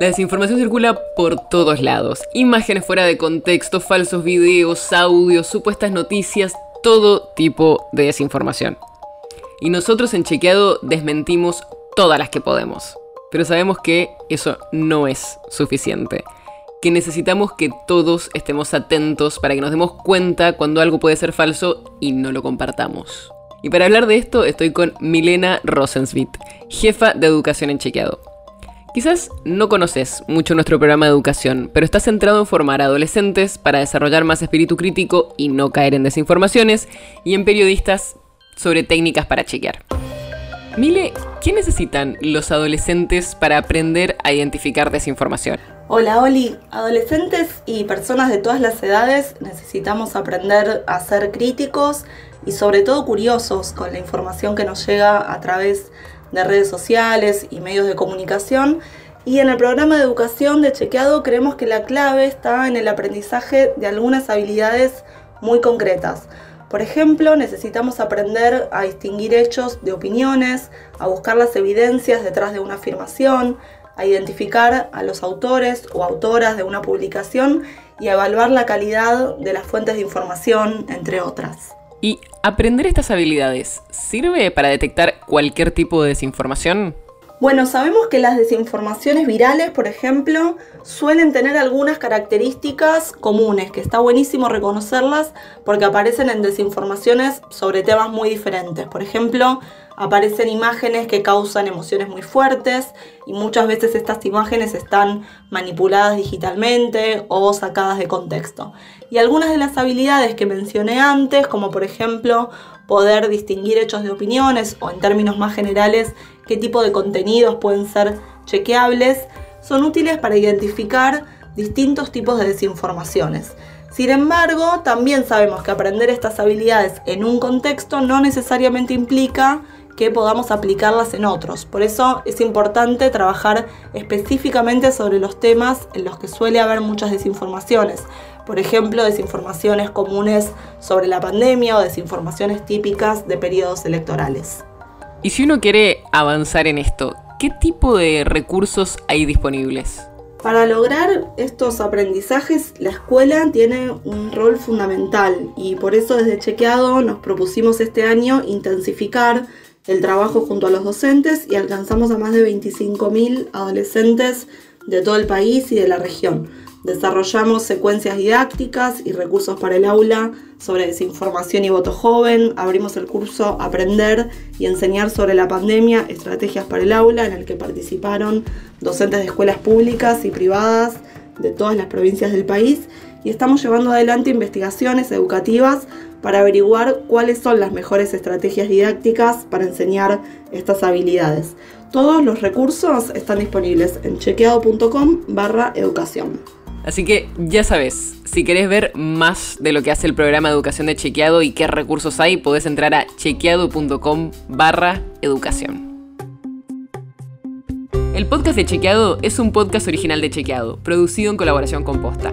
La desinformación circula por todos lados. Imágenes fuera de contexto, falsos videos, audios, supuestas noticias, todo tipo de desinformación. Y nosotros en Chequeado desmentimos todas las que podemos. Pero sabemos que eso no es suficiente. Que necesitamos que todos estemos atentos para que nos demos cuenta cuando algo puede ser falso y no lo compartamos. Y para hablar de esto estoy con Milena Rosensmith, jefa de educación en Chequeado. Quizás no conoces mucho nuestro programa de educación, pero está centrado en formar adolescentes para desarrollar más espíritu crítico y no caer en desinformaciones, y en periodistas sobre técnicas para chequear. Mile, ¿qué necesitan los adolescentes para aprender a identificar desinformación? Hola Oli, adolescentes y personas de todas las edades necesitamos aprender a ser críticos y sobre todo curiosos con la información que nos llega a través de redes sociales y medios de comunicación. Y en el programa de educación de Chequeado creemos que la clave está en el aprendizaje de algunas habilidades muy concretas. Por ejemplo, necesitamos aprender a distinguir hechos de opiniones, a buscar las evidencias detrás de una afirmación, a identificar a los autores o autoras de una publicación y a evaluar la calidad de las fuentes de información, entre otras. ¿Y aprender estas habilidades sirve para detectar cualquier tipo de desinformación? Bueno, sabemos que las desinformaciones virales, por ejemplo, suelen tener algunas características comunes, que está buenísimo reconocerlas porque aparecen en desinformaciones sobre temas muy diferentes. Por ejemplo, aparecen imágenes que causan emociones muy fuertes y muchas veces estas imágenes están manipuladas digitalmente o sacadas de contexto. Y algunas de las habilidades que mencioné antes, como por ejemplo poder distinguir hechos de opiniones o en términos más generales qué tipo de contenidos pueden ser chequeables, son útiles para identificar distintos tipos de desinformaciones. Sin embargo, también sabemos que aprender estas habilidades en un contexto no necesariamente implica que podamos aplicarlas en otros. Por eso es importante trabajar específicamente sobre los temas en los que suele haber muchas desinformaciones. Por ejemplo, desinformaciones comunes sobre la pandemia o desinformaciones típicas de periodos electorales. Y si uno quiere avanzar en esto, ¿qué tipo de recursos hay disponibles? Para lograr estos aprendizajes, la escuela tiene un rol fundamental y por eso desde Chequeado nos propusimos este año intensificar el trabajo junto a los docentes y alcanzamos a más de 25.000 adolescentes de todo el país y de la región. Desarrollamos secuencias didácticas y recursos para el aula sobre desinformación y voto joven. Abrimos el curso Aprender y enseñar sobre la pandemia, estrategias para el aula, en el que participaron docentes de escuelas públicas y privadas de todas las provincias del país. Y estamos llevando adelante investigaciones educativas para averiguar cuáles son las mejores estrategias didácticas para enseñar estas habilidades. Todos los recursos están disponibles en chequeado.com barra educación. Así que ya sabes, si querés ver más de lo que hace el programa de educación de Chequeado y qué recursos hay, podés entrar a chequeado.com barra educación. El podcast de Chequeado es un podcast original de Chequeado, producido en colaboración con Posta.